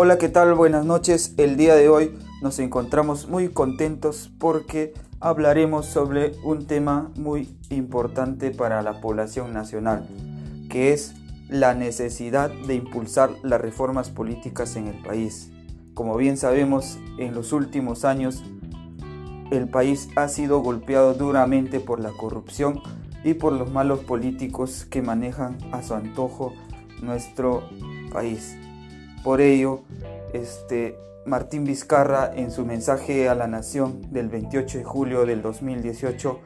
Hola, ¿qué tal? Buenas noches. El día de hoy nos encontramos muy contentos porque hablaremos sobre un tema muy importante para la población nacional, que es la necesidad de impulsar las reformas políticas en el país. Como bien sabemos, en los últimos años el país ha sido golpeado duramente por la corrupción y por los malos políticos que manejan a su antojo nuestro país. Por ello, este, Martín Vizcarra en su mensaje a la nación del 28 de julio del 2018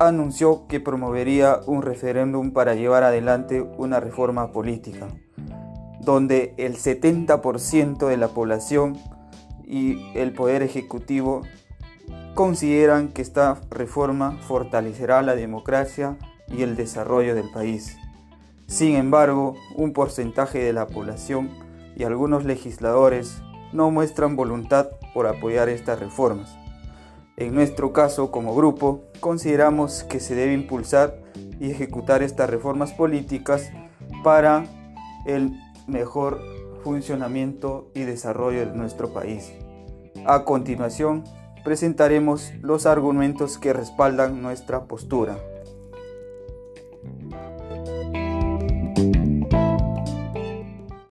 anunció que promovería un referéndum para llevar adelante una reforma política, donde el 70% de la población y el Poder Ejecutivo consideran que esta reforma fortalecerá la democracia y el desarrollo del país. Sin embargo, un porcentaje de la población y algunos legisladores no muestran voluntad por apoyar estas reformas. En nuestro caso, como grupo, consideramos que se debe impulsar y ejecutar estas reformas políticas para el mejor funcionamiento y desarrollo de nuestro país. A continuación, presentaremos los argumentos que respaldan nuestra postura.